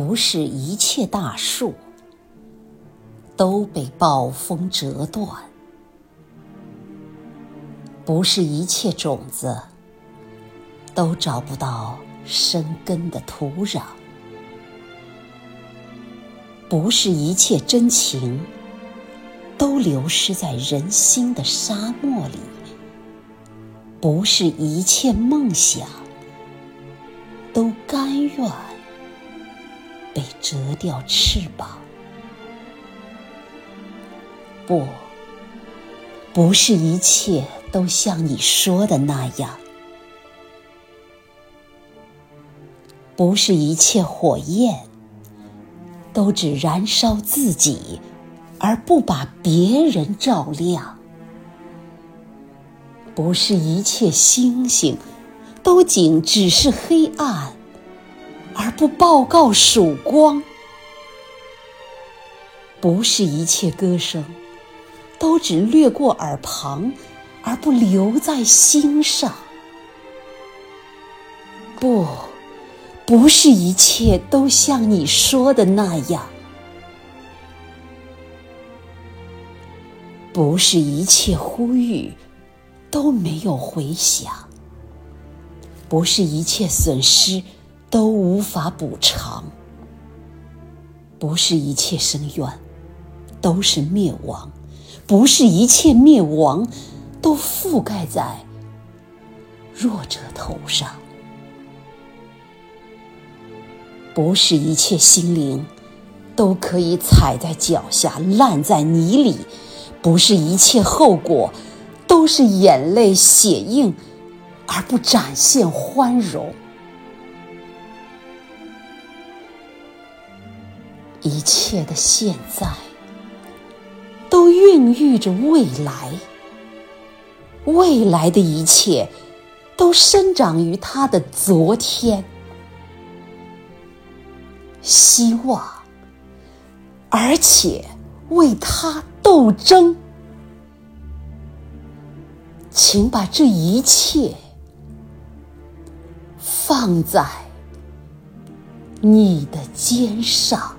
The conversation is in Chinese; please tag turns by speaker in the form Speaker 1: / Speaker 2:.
Speaker 1: 不是一切大树都被暴风折断，不是一切种子都找不到生根的土壤，不是一切真情都流失在人心的沙漠里，不是一切梦想都甘愿。被折掉翅膀，不，不是一切都像你说的那样，不是一切火焰都只燃烧自己，而不把别人照亮，不是一切星星都仅只是黑暗。而不报告曙光，不是一切歌声都只掠过耳旁，而不留在心上。不，不是一切都像你说的那样，不是一切呼吁都没有回响，不是一切损失。都无法补偿，不是一切深渊都是灭亡，不是一切灭亡都覆盖在弱者头上，不是一切心灵都可以踩在脚下烂在泥里，不是一切后果都是眼泪血印而不展现欢容。一切的现在都孕育着未来，未来的一切都生长于他的昨天。希望，而且为他斗争，请把这一切放在你的肩上。